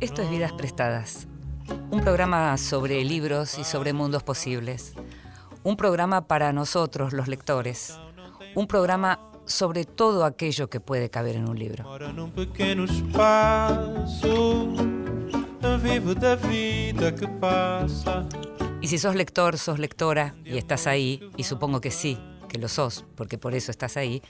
Esto es Vidas Prestadas, un programa sobre libros y sobre mundos posibles, un programa para nosotros los lectores, un programa sobre todo aquello que puede caber en un libro. Y si sos lector, sos lectora y estás ahí, y supongo que sí, que lo sos, porque por eso estás ahí,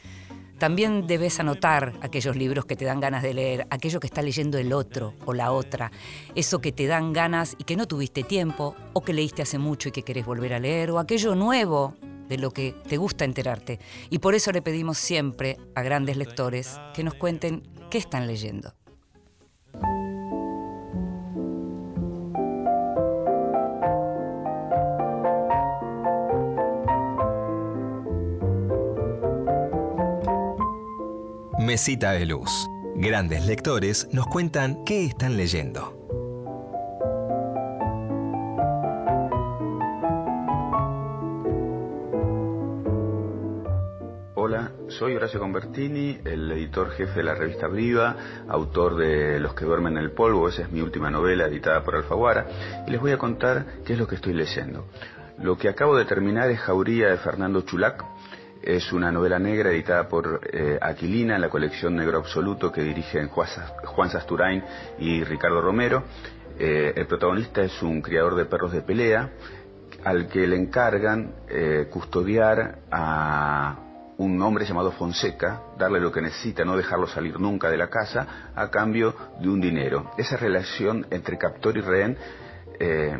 también debes anotar aquellos libros que te dan ganas de leer, aquello que está leyendo el otro o la otra, eso que te dan ganas y que no tuviste tiempo, o que leíste hace mucho y que querés volver a leer, o aquello nuevo de lo que te gusta enterarte. Y por eso le pedimos siempre a grandes lectores que nos cuenten qué están leyendo. Mesita de Luz. Grandes lectores nos cuentan qué están leyendo. Hola, soy Horacio Convertini, el editor jefe de la revista Viva, autor de Los que duermen en el polvo, esa es mi última novela editada por Alfaguara, y les voy a contar qué es lo que estoy leyendo. Lo que acabo de terminar es Jauría de Fernando Chulac, es una novela negra editada por eh, Aquilina en la colección Negro Absoluto que dirigen Juan Sasturain y Ricardo Romero. Eh, el protagonista es un criador de perros de pelea al que le encargan eh, custodiar a un hombre llamado Fonseca, darle lo que necesita, no dejarlo salir nunca de la casa, a cambio de un dinero. Esa relación entre captor y rehén eh,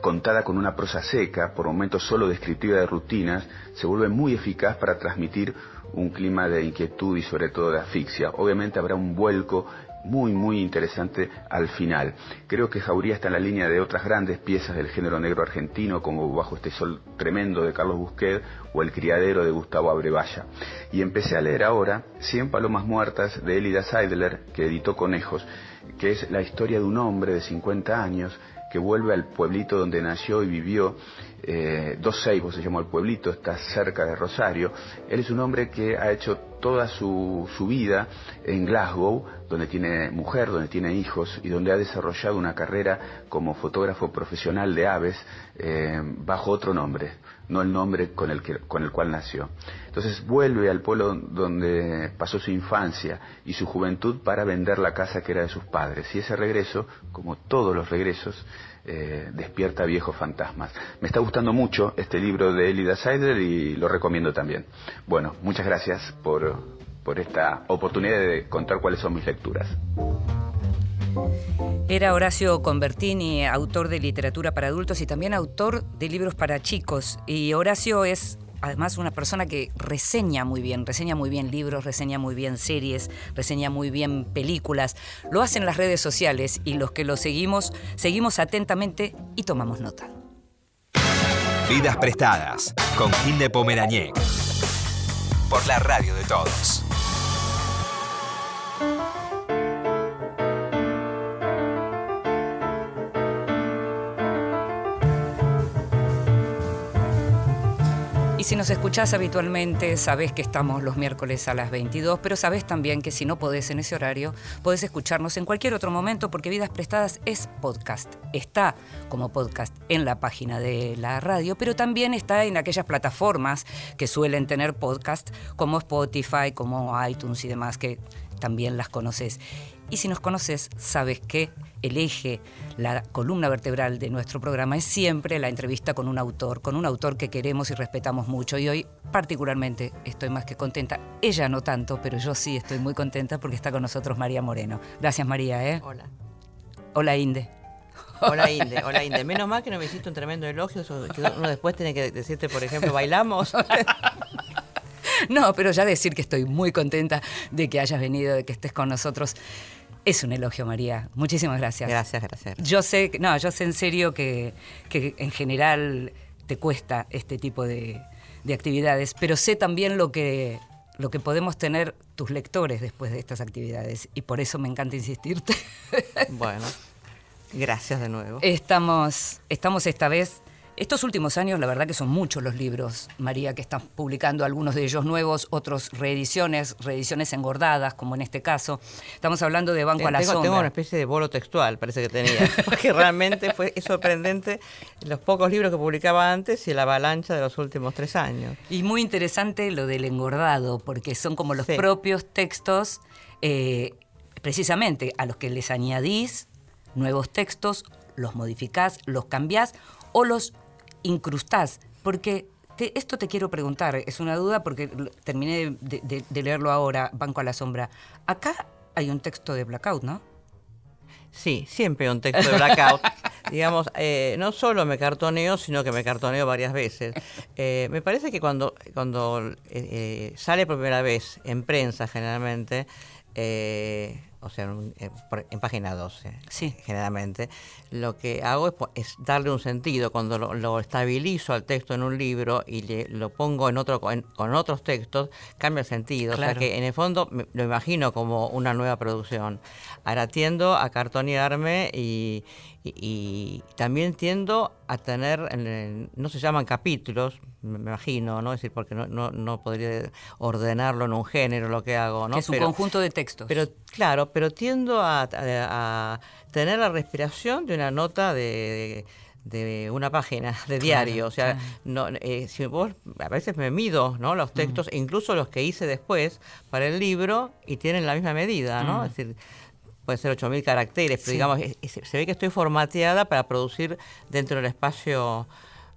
contada con una prosa seca, por momentos solo descriptiva de rutinas, se vuelve muy eficaz para transmitir un clima de inquietud y sobre todo de asfixia. Obviamente habrá un vuelco muy, muy interesante al final. Creo que Jauría está en la línea de otras grandes piezas del género negro argentino, como Bajo este sol tremendo de Carlos Busquet o El criadero de Gustavo Abrevaya. Y empecé a leer ahora Cien palomas muertas de Elida Seidler, que editó Conejos, que es la historia de un hombre de 50 años que vuelve al pueblito donde nació y vivió, eh, Dos Seibos se llamó el pueblito, está cerca de Rosario. Él es un hombre que ha hecho toda su, su vida en Glasgow, donde tiene mujer, donde tiene hijos y donde ha desarrollado una carrera como fotógrafo profesional de aves eh, bajo otro nombre, no el nombre con el, que, con el cual nació. Entonces vuelve al pueblo donde pasó su infancia y su juventud para vender la casa que era de sus padres. Y ese regreso, como todos los regresos, eh, despierta viejos fantasmas. Me está gustando mucho este libro de Elida Seider y lo recomiendo también. Bueno, muchas gracias por, por esta oportunidad de contar cuáles son mis lecturas. Era Horacio Convertini, autor de literatura para adultos y también autor de libros para chicos. Y Horacio es además una persona que reseña muy bien, reseña muy bien libros, reseña muy bien series, reseña muy bien películas. Lo hace en las redes sociales y los que lo seguimos, seguimos atentamente y tomamos nota. Vidas prestadas con Gil de Pomeraniec. Por la radio de todos. Si nos escuchás habitualmente, sabés que estamos los miércoles a las 22, pero sabés también que si no podés en ese horario, podés escucharnos en cualquier otro momento porque Vidas Prestadas es podcast. Está como podcast en la página de la radio, pero también está en aquellas plataformas que suelen tener podcast como Spotify, como iTunes y demás, que también las conoces. Y si nos conoces, sabes que el eje, la columna vertebral de nuestro programa es siempre la entrevista con un autor, con un autor que queremos y respetamos mucho. Y hoy particularmente estoy más que contenta. Ella no tanto, pero yo sí estoy muy contenta porque está con nosotros María Moreno. Gracias María. ¿eh? Hola. Hola Inde. Hola Inde, hola Inde. Menos mal que no me hiciste un tremendo elogio, que uno después tiene que decirte, por ejemplo, bailamos. No, pero ya decir que estoy muy contenta de que hayas venido, de que estés con nosotros. Es un elogio, María. Muchísimas gracias. Gracias, gracias. Yo sé, no, yo sé en serio que, en general te cuesta este tipo de, actividades, pero sé también lo que, lo que podemos tener tus lectores después de estas actividades y por eso me encanta insistirte. Bueno, gracias de nuevo. Estamos, estamos esta vez Estos últimos años, la verdad que son muchos los libros, María, que están publicando, algunos de ellos nuevos, otros reediciones, reediciones engordadas, como en este caso. Estamos hablando de Banco a la Sombra. Tengo una especie de bolo textual, parece que tenía, porque realmente fue es sorprendente los pocos libros que publicaba antes y la avalancha de los últimos tres años. Y muy interesante lo del engordado, porque son como los propios textos, eh, precisamente a los que les añadís nuevos textos, los modificás, los cambiás o los incrustás? Porque esto te quiero preguntar, es una duda porque terminé de, leerlo ahora, Banco a la Sombra. Acá hay un texto de Blackout, ¿no? Sí, siempre hay un texto de Blackout. Digamos, eh, no solo me cartoneo, sino que me cartoneo varias veces. Eh, me parece que cuando, cuando eh, sale por primera vez en prensa, generalmente, o sea, en, página 12, sí. generalmente, lo que hago es, darle un sentido. Cuando lo, estabilizo al texto en un libro y le, lo pongo en otro con otros textos, cambia el sentido. O sea que en el fondo lo imagino como una nueva producción. Ahora tiendo a cartonearme y, y, también tiendo a tener, no se llaman capítulos, me imagino, ¿no? Es decir, porque no, no, no, podría ordenarlo en un género lo que hago, ¿no? es un conjunto de textos. Pero claro, pero tiendo a, tener la respiración de una nota de, de una página de diario. o sea, no, eh, si vos, a veces me mido ¿no? los textos, incluso los que hice después para el libro, y tienen la misma medida, ¿no? Es decir, puede ser 8.000 caracteres, pero digamos, se ve que estoy formateada para producir dentro del espacio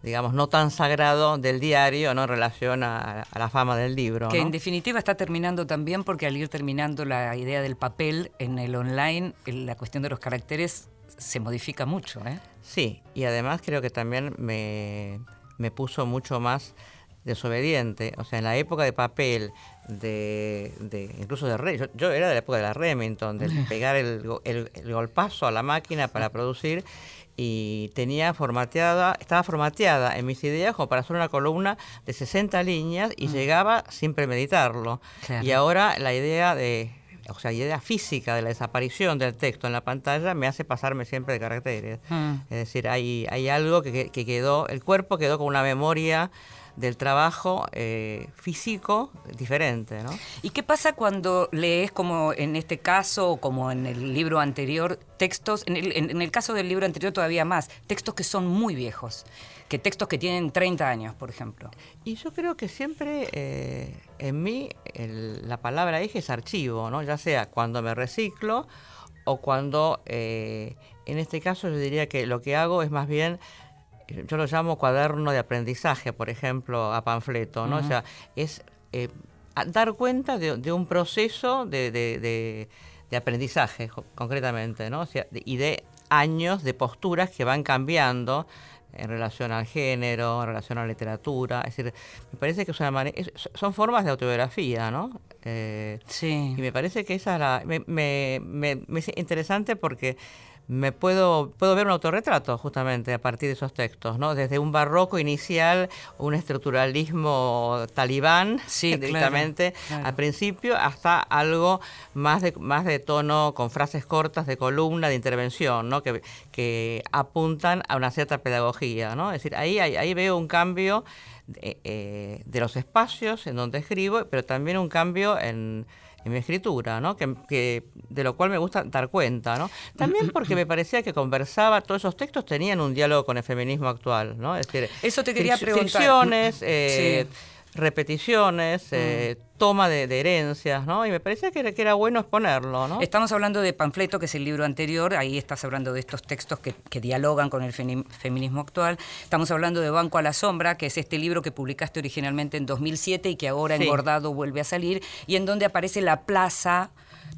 digamos, no tan sagrado del diario ¿no? en relación a, la fama del libro. Que en definitiva está terminando también porque al ir terminando la idea del papel en el online, la cuestión de los caracteres se modifica mucho. ¿eh? Sí, y además creo que también me, me puso mucho más desobediente. O sea, en la época de papel, de, de incluso de Rey, yo, era de la época de la Remington, de pegar el, el, el golpazo a la máquina para producir y tenía formateada, estaba formateada en mis ideas como para hacer una columna de 60 líneas y mm. llegaba sin premeditarlo. Y ahora la idea de, o sea, idea física de la desaparición del texto en la pantalla me hace pasarme siempre de caracteres. Mm. Es decir, hay, hay algo que, que quedó, el cuerpo quedó con una memoria del trabajo eh, físico diferente. ¿no? ¿Y qué pasa cuando lees, como en este caso, o como en el libro anterior, textos, en el, en el, caso del libro anterior todavía más, textos que son muy viejos, que textos que tienen 30 años, por ejemplo? Y yo creo que siempre eh, en mí la palabra eje es archivo, ¿no? ya sea cuando me reciclo o cuando, eh, en este caso yo diría que lo que hago es más bien yo lo llamo cuaderno de aprendizaje, por ejemplo, a panfleto, ¿no? O sea, es eh, dar cuenta de, un proceso de, aprendizaje, concretamente, ¿no? O sea, y de años de posturas que van cambiando en relación al género, en relación a la literatura. Es decir, me parece que es una son formas de autobiografía, ¿no? Eh, sí. Y me parece que esa es la, me, me, me es interesante porque me puedo, puedo ver un autorretrato justamente a partir de esos textos, ¿no? Desde un barroco inicial, un estructuralismo talibán directamente al principio, hasta algo más de, más de tono con frases cortas de columna, de intervención, ¿no? Que, que apuntan a una cierta pedagogía, ¿no? Es decir, ahí, ahí, veo un cambio de, eh, de los espacios en donde escribo, pero también un cambio en en mi escritura, ¿no? Que, de lo cual me gusta dar cuenta, ¿no? También porque me parecía que conversaba, todos esos textos tenían un diálogo con el feminismo actual, ¿no? Es decir, eso te quería preguntar. Ficciones, eh, repeticiones, eh, mm. toma de, herencias, ¿no? Y me parecía que era, que era, bueno exponerlo, ¿no? Estamos hablando de Panfleto, que es el libro anterior, ahí estás hablando de estos textos que, dialogan con el feminismo actual. Estamos hablando de Banco a la Sombra, que es este libro que publicaste originalmente en 2007 y que ahora engordado vuelve a salir, y en donde aparece la plaza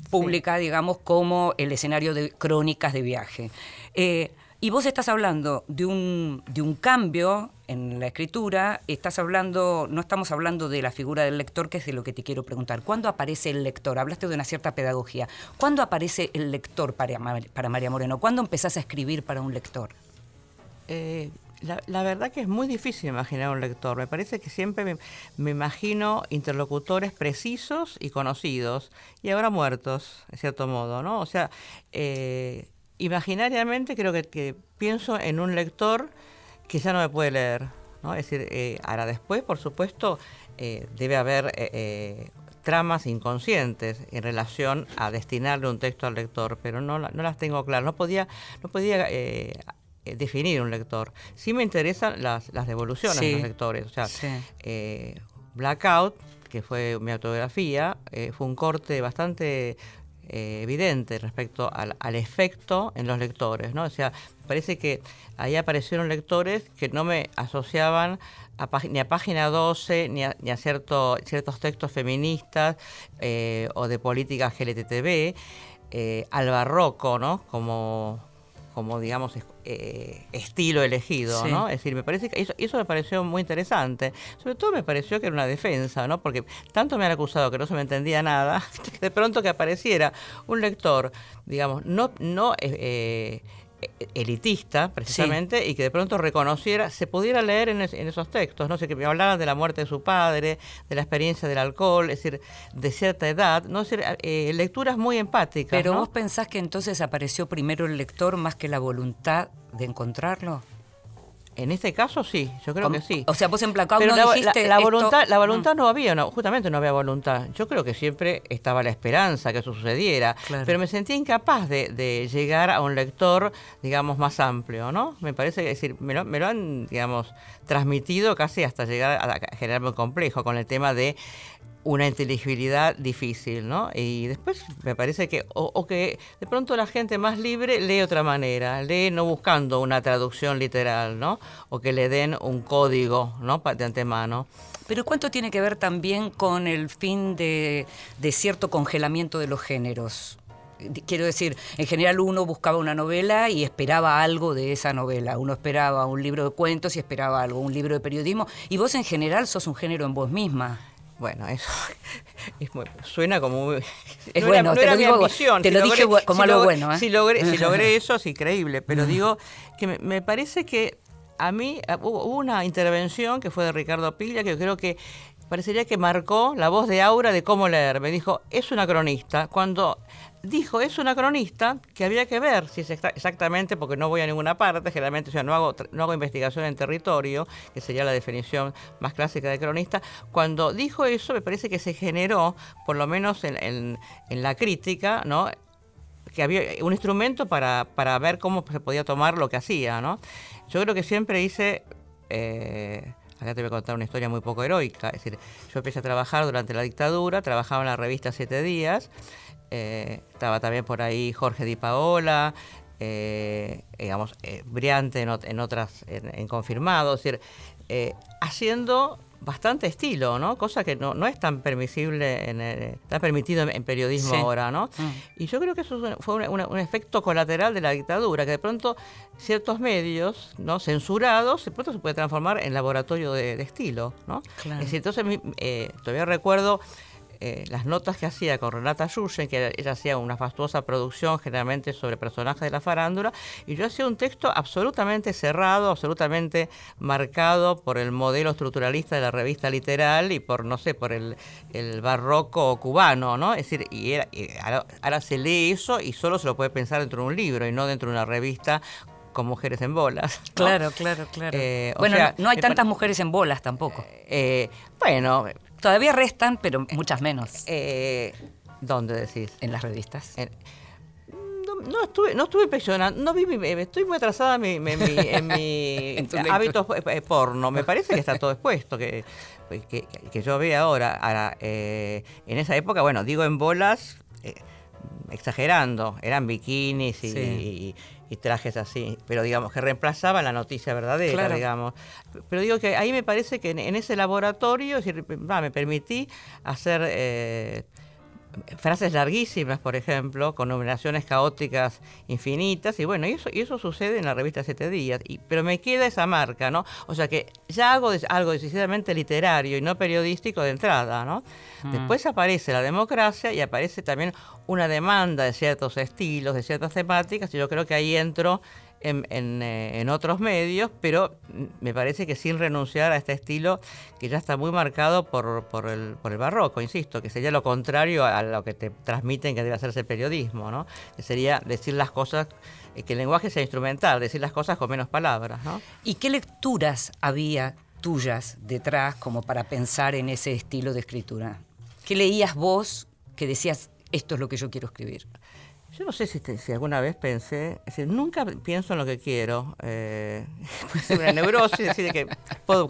pública, digamos, como el escenario de crónicas de viaje. Eh, y vos estás hablando de un, de un cambio en la escritura, estás hablando, no estamos hablando de la figura del lector, que es de lo que te quiero preguntar. ¿Cuándo aparece el lector? Hablaste de una cierta pedagogía. ¿Cuándo aparece el lector para, para María Moreno? ¿Cuándo empezás a escribir para un lector? Eh, la, verdad que es muy difícil imaginar un lector. Me parece que siempre me, imagino interlocutores precisos y conocidos, y ahora muertos, de cierto modo, ¿no? O sea, eh, imaginariamente creo que, pienso en un lector que ya no me puede leer. ¿no? Es decir, eh, ahora después, por supuesto, eh, debe haber eh, tramas inconscientes en relación a destinarle un texto al lector, pero no, no las tengo claras. No podía, no podía definir un lector. Sí me interesan las, las devoluciones de los lectores. O sea, Blackout, que fue mi autografía, fue un corte bastante evidente respecto al, al, efecto en los lectores, ¿no? O sea, parece que ahí aparecieron lectores que no me asociaban ni a página 12, ni a, ni a cierto, ciertos textos feministas eh, o de política GLTTB, eh, al barroco, ¿no? Como, como digamos, eh, estilo elegido, ¿no? Es decir, me parece que eso, eso, me pareció muy interesante. Sobre todo me pareció que era una defensa, ¿no? Porque tanto me han acusado que no se me entendía nada, que de pronto que apareciera un lector, digamos, no, no elitista, precisamente, y que de pronto reconociera, se pudiera leer en, esos textos, no sé, que me hablaran de la muerte de su padre, de la experiencia del alcohol, es decir, de cierta edad, no es eh, lecturas muy empáticas. Pero vos pensás que entonces apareció primero el lector más que la voluntad de encontrarlo? En este caso sí, yo creo que sí. O sea, vos en no la, dijiste la, voluntad, la voluntad no había, no, justamente no había voluntad. Yo creo que siempre estaba la esperanza que eso sucediera, pero me sentía incapaz de, llegar a un lector, digamos, más amplio, ¿no? Me parece que decir, me lo, me lo han, digamos, transmitido casi hasta llegar a generarme un complejo con el tema de una inteligibilidad difícil, ¿no? Y después me parece que, o, que de pronto la gente más libre lee otra manera, lee no buscando una traducción literal, ¿no? O que le den un código, ¿no? De antemano. Pero ¿cuánto tiene que ver también con el fin de, de cierto congelamiento de los géneros? Quiero decir, en general uno buscaba una novela y esperaba algo de esa novela. Uno esperaba un libro de cuentos y esperaba algo, un libro de periodismo. Y vos en general sos un género en vos misma. Bueno, eso suena como muy... Es bueno, te, lo digo, te lo dije como algo bueno. ¿eh? Si, logré, si logré eso es increíble, pero digo que me, parece que a mí hubo una intervención que fue de Ricardo Pilla que yo creo que parecería que marcó la voz de Aura de cómo leer. Me dijo, es una cronista. Cuando dijo, es una cronista que había que ver si es exactamente, porque no voy a ninguna parte, generalmente, no hago, no hago investigación en territorio, que sería la definición más clásica de cronista. Cuando dijo eso, me parece que se generó, por lo menos en, la crítica, ¿no? que había un instrumento para, para, ver cómo se podía tomar lo que hacía, ¿no? Yo creo que siempre hice... Eh, acá te voy a contar una historia muy poco heroica. Es decir, yo empecé a trabajar durante la dictadura, trabajaba en la revista Siete Días, eh, estaba también por ahí Jorge Di Paola, eh, digamos, eh, Briante en, otras, en, confirmado, es decir, haciendo bastante estilo, ¿no? Cosa que no, no es tan permisible, en está permitido en, periodismo ahora, ¿no? Mm. Y yo creo que eso fue un efecto colateral de la dictadura, que de pronto ciertos medios, ¿no? Censurados, de pronto se puede transformar en laboratorio de, estilo, ¿no? Es decir, entonces todavía recuerdo eh, las notas que hacía con Renata Yuyen, que ella hacía una fastuosa producción generalmente sobre personajes de la farándula, y yo hacía un texto absolutamente cerrado, absolutamente marcado por el modelo estructuralista de la revista literal y por, no sé, por el, barroco cubano, ¿no? Es decir, y, ahora, se lee eso y solo se lo puede pensar dentro de un libro y no dentro de una revista con mujeres en bolas. Claro, claro, claro. Eh, bueno, no hay tantas mujeres en bolas tampoco. Eh, bueno, Todavía restan, pero muchas menos. Eh, ¿Dónde decís? En las revistas. no, estuve, no estuve impresionando, no vi estoy muy atrasada en mi, en mi, hábitos eh, porno. Me parece que está todo expuesto, que, que, yo veo ahora. ahora eh, en esa época, bueno, digo en bolas, exagerando, eran bikinis y, y trajes así, pero digamos que reemplazaban la noticia verdadera, digamos. Pero digo que ahí me parece que en, ese laboratorio me permití hacer eh, frases larguísimas, por ejemplo, con numeraciones caóticas infinitas, y bueno, y eso, y eso sucede en la revista Siete Días, y, pero me queda esa marca, ¿no? O sea que ya hago algo decididamente literario y no periodístico de entrada, ¿no? Mm. Después aparece la democracia y aparece también una demanda de ciertos estilos, de ciertas temáticas, y yo creo que ahí entro en, eh, en, otros medios, pero me parece que sin renunciar a este estilo que ya está muy marcado por, por, el, por el barroco, insisto, que sería lo contrario a lo que te transmiten que debe hacerse el periodismo, ¿no? que sería decir las cosas eh, que el lenguaje sea instrumental, decir las cosas con menos palabras. ¿no? ¿Y qué lecturas había tuyas detrás como para pensar en ese estilo de escritura? ¿Qué leías vos que decías, esto es lo que yo quiero escribir? Yo no sé si, alguna vez pensé, nunca pienso en lo que quiero. Eh, una neurosis, decir, que puedo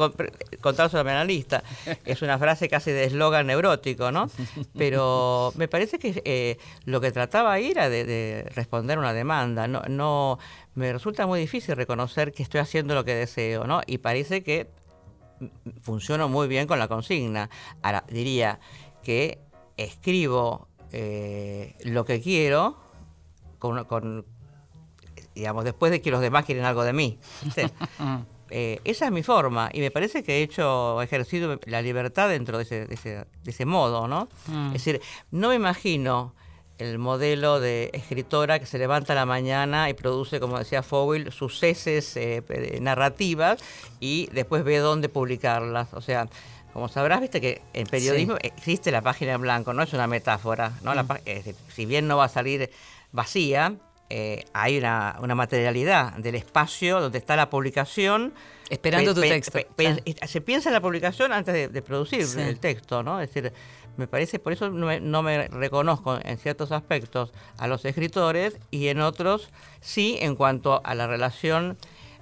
contar sobre mi analista. Es una frase casi de eslogan neurótico, ¿no? Pero me parece que eh, lo que trataba ahí era de, de, responder una demanda. No, no, me resulta muy difícil reconocer que estoy haciendo lo que deseo, ¿no? Y parece que funciono muy bien con la consigna. Ahora, diría que escribo eh, lo que quiero con, digamos, después de que los demás quieren algo de mí. Eh, esa es mi forma y me parece que he hecho, he ejercido la libertad dentro de ese, de ese, modo, ¿no? Mm. Es decir, no me imagino el modelo de escritora que se levanta a la mañana y produce, como decía Fowell, sus heces eh, narrativas y después ve dónde publicarlas. O sea, como sabrás, viste que en periodismo existe la página en blanco, no es una metáfora. ¿no? Mm. si bien no va a salir vacía, eh, hay una, materialidad del espacio donde está la publicación. Esperando tu texto. Se piensa en la publicación antes de, producir el texto, ¿no? Es decir, me parece, por eso no me, reconozco en ciertos aspectos a los escritores y en otros sí en cuanto a la relación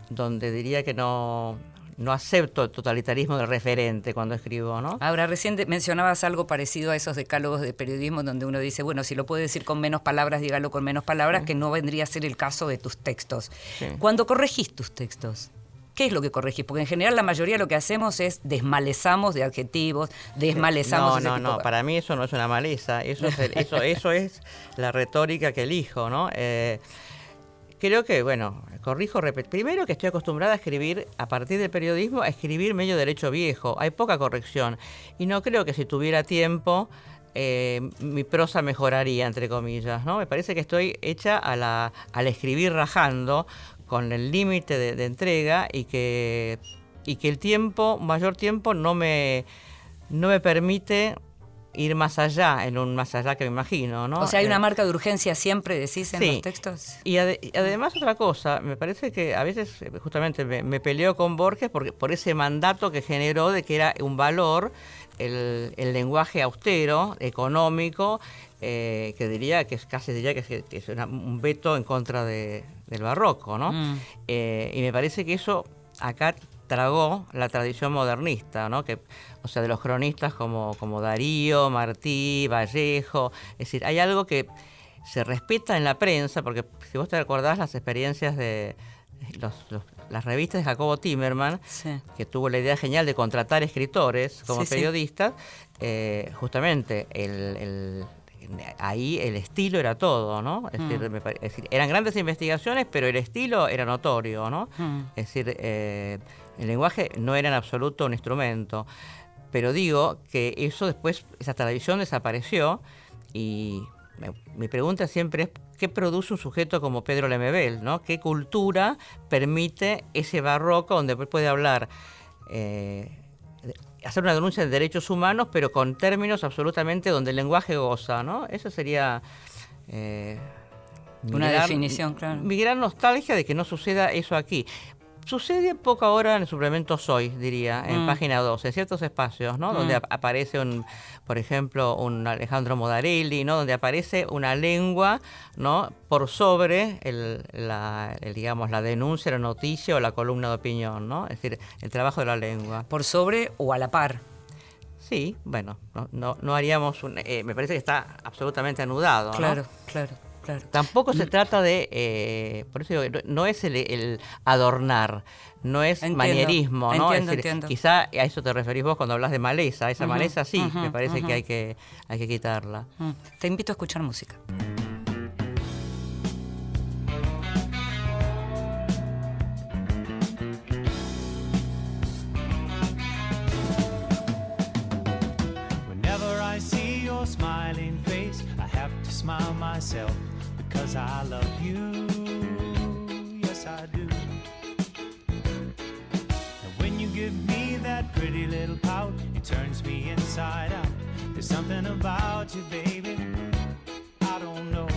donde diría que no, no acepto el totalitarismo del referente cuando escribo, ¿no? Ahora, recién mencionabas algo parecido a esos decálogos de periodismo donde uno dice, bueno, si lo puede decir con menos palabras, dígalo con menos palabras, que no vendría a ser el caso de tus textos. Cuando corregís tus textos, ¿Qué es lo que corregís? Porque en general la mayoría lo que hacemos es desmalezamos de adjetivos, desmalezamos. No, no, no. Para mí eso no es una maleza. Eso es, eso, eso es la retórica que elijo, ¿no? Eh, creo que, bueno, corrijo, primero que estoy acostumbrada a escribir, a partir del periodismo, a escribir medio derecho viejo. Hay poca corrección. Y no creo que si tuviera tiempo, eh, mi prosa mejoraría, entre comillas, ¿no? Me parece que estoy hecha a la, al escribir rajando, con el límite de, entrega y que, y que el tiempo, mayor tiempo, no me, no me permite ir más allá, en un más allá que me imagino, ¿no? O sea, hay una eh, marca de urgencia siempre, decís, en los textos. Y, además otra cosa, me parece que a veces eh, justamente me, peleo con Borges porque, por ese mandato que generó de que era un valor el, lenguaje austero, económico, eh, que diría que es casi diría que es, un veto en contra de, del barroco, ¿no? Mm. y me parece que eso acá tragó la tradición modernista, ¿no? Que, o sea, de los cronistas como, como Darío, Martí, Vallejo. Es decir, hay algo que se respeta en la prensa, porque si vos te recordás las experiencias de las revistas de Jacobo Timerman, que tuvo la idea genial de contratar escritores como periodistas, eh, justamente el, ahí el estilo era todo, ¿no? Es, decir, eran grandes investigaciones, pero el estilo era notorio, ¿no? Mm. Es decir, eh, el lenguaje no era en absoluto un instrumento. Pero digo que eso después, esa tradición desapareció y mi pregunta siempre es ¿qué produce un sujeto como Pedro Lemebel? ¿no? ¿Qué cultura permite ese barroco donde puede hablar, eh, hacer una denuncia de derechos humanos, pero con términos absolutamente donde el lenguaje goza? ¿no? Eso sería... Eh, una definición, claro. Mi gran nostalgia de que no suceda eso aquí. Sucede poco ahora en el suplemento Soy, diría, en mm. página 2, en ciertos espacios, ¿no? Donde mm. aparece, un, por ejemplo, un Alejandro Modarelli, ¿no? Donde aparece una lengua, ¿no? Por sobre el, la, digamos, la denuncia, la noticia o la columna de opinión, ¿no? Es decir, el trabajo de la lengua. ¿Por sobre o a la par? Sí, bueno, no, no, haríamos un... Eh, me parece que está absolutamente anudado, Claro, claro. Tampoco se trata de, eh, por eso digo, no, es el, adornar, no es manierismo, ¿no? Quizá a eso te referís vos cuando hablas de maleza, esa maleza sí, me parece que hay que hay que quitarla. Mm. Te invito a escuchar música. Smile myself because I love you. Yes, I do. And when you give me that pretty little pout, it turns me inside out. There's something about you, baby, I don't know.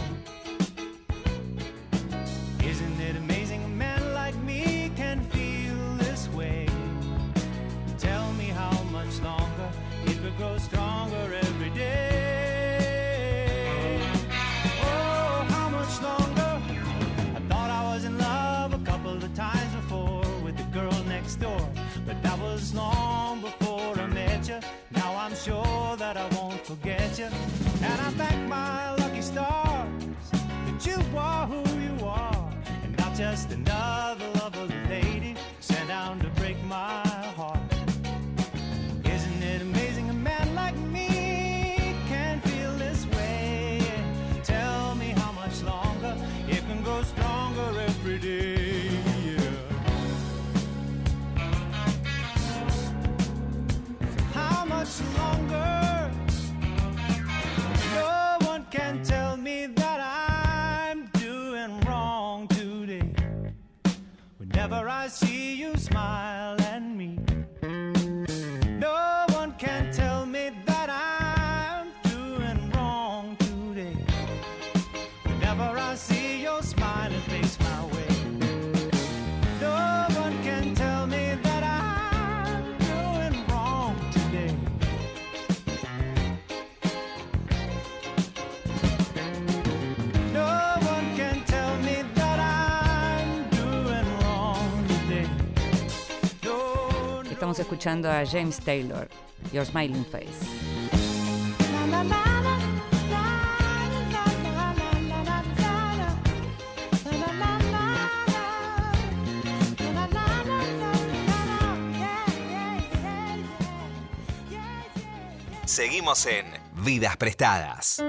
Escuchando a James Taylor, Your Smiling Face. Seguimos en Vidas Prestadas.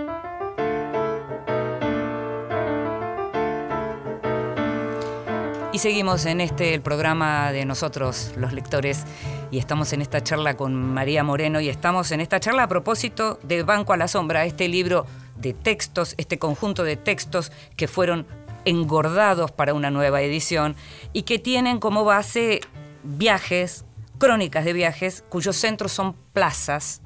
Y seguimos en este el programa de nosotros, los lectores, y estamos en esta charla con María Moreno y estamos en esta charla a propósito de Banco a la Sombra, este libro de textos, este conjunto de textos que fueron engordados para una nueva edición y que tienen como base viajes, crónicas de viajes, cuyos centros son plazas.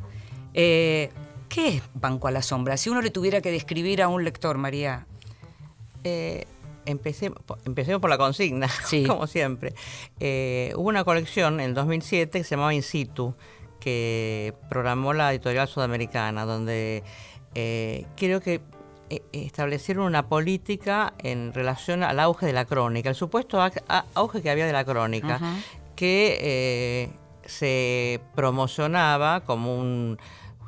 Eh, ¿Qué es Banco a la Sombra? Si uno le tuviera que describir a un lector, María. Eh, empecé- empecemos por la consigna, Sí. como siempre. Eh, hubo una colección en 2007 que se llamaba In Situ, que programó la editorial sudamericana, donde eh, creo que eh, establecieron una política en relación al auge de la crónica, el supuesto auge que había de la crónica, que eh, se promocionaba como un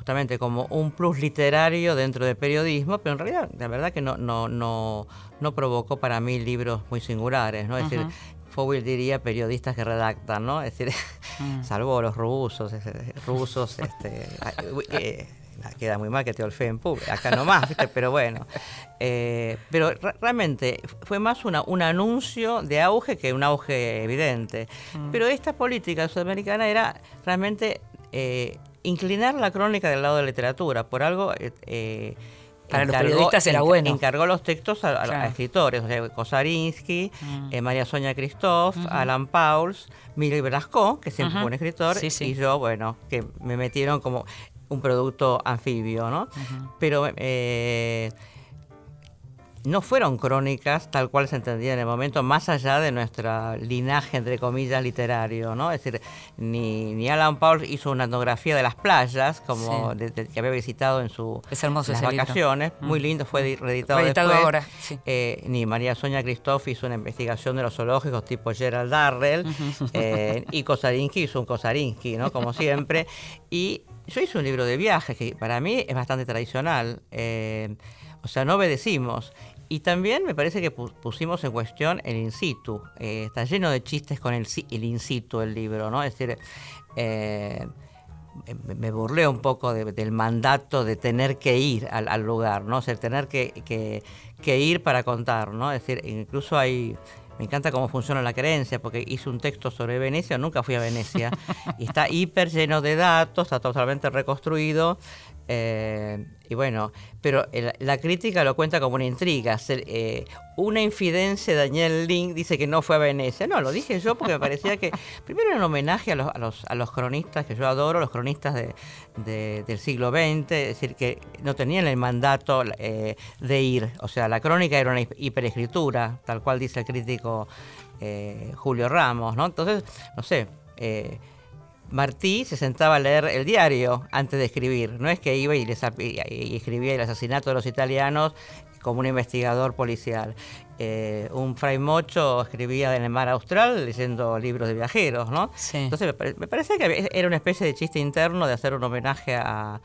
justamente como un plus literario dentro del periodismo, pero en realidad la verdad que no, no, no, no provocó para mí libros muy singulares, ¿no? Es decir, Fowell diría periodistas que redactan, ¿no? Es decir, salvo los rusos, rusos, este, eh, queda muy mal que te olfeen público, acá nomás, ¿viste? pero bueno. Eh, pero re- realmente fue más una, un anuncio de auge que un auge evidente. Pero esta política sudamericana era realmente eh, inclinar la crónica del lado de la literatura. Por algo... eh, eh, Para los periodistas era bueno. Encargó los textos a, escritores, o sea, Kosarinsky, eh, María Sonia Christoph, Alan Pauls, Miguel Velasco, que siempre Ujú. fue un escritor, Sí, sí. y yo, bueno, que me metieron como un producto anfibio, ¿no? Pero eh, no fueron crónicas tal cual se entendía en el momento, más allá de nuestra linaje, entre comillas, literario, ¿no? Es decir, ni, ni Alan Paul hizo una etnografía de las playas, como Sí. de- de- que había visitado en su Es hermoso las ese libro. vacaciones, muy Mm. lindo, fue di- reeditado, Reeditado después. ahora, sí. Eh, ni María Sonia Christoph hizo una investigación de los zoológicos tipo Gerald Darrell, eh, y Kosarinsky hizo un Kosarinsky, ¿no? Como siempre. Y yo hice un libro de viajes que para mí es bastante tradicional. eh, o sea, no obedecimos. Y también me parece que pu- pusimos en cuestión el in situ. Eh, está lleno de chistes con el, el in situ el libro, ¿no? Es decir, eh, me- me burlé un poco de- del mandato de tener que ir al, lugar, ¿no? O sea, tener que, que- que ir para contar, ¿no? Es decir, incluso hay... Me encanta cómo funciona la creencia, porque hice un texto sobre Venecia, nunca fui a Venecia, y está hiper lleno de datos, está totalmente reconstruido, Eh, y bueno, pero el- la crítica lo cuenta como una intriga. Eh, una infidencia de Daniel Link dice que no fue a Venecia. No, lo dije yo porque me parecía que, primero era un homenaje a los, a los, a los cronistas que yo adoro, los cronistas de- de- del siglo XX, es decir, que no tenían el mandato eh, de ir. O sea, la crónica era una hi- hiperescritura, tal cual dice el crítico eh, Julio Ramos, ¿no? Entonces, no sé. Martí se sentaba a leer el diario antes de escribir. No es que iba y, les y- y escribía el asesinato de los italianos como un investigador policial. Eh, un fray mocho escribía en el mar austral leyendo libros de viajeros, ¿no? Sí. Entonces me, pare- me parece que era una especie de chiste interno de hacer un homenaje a,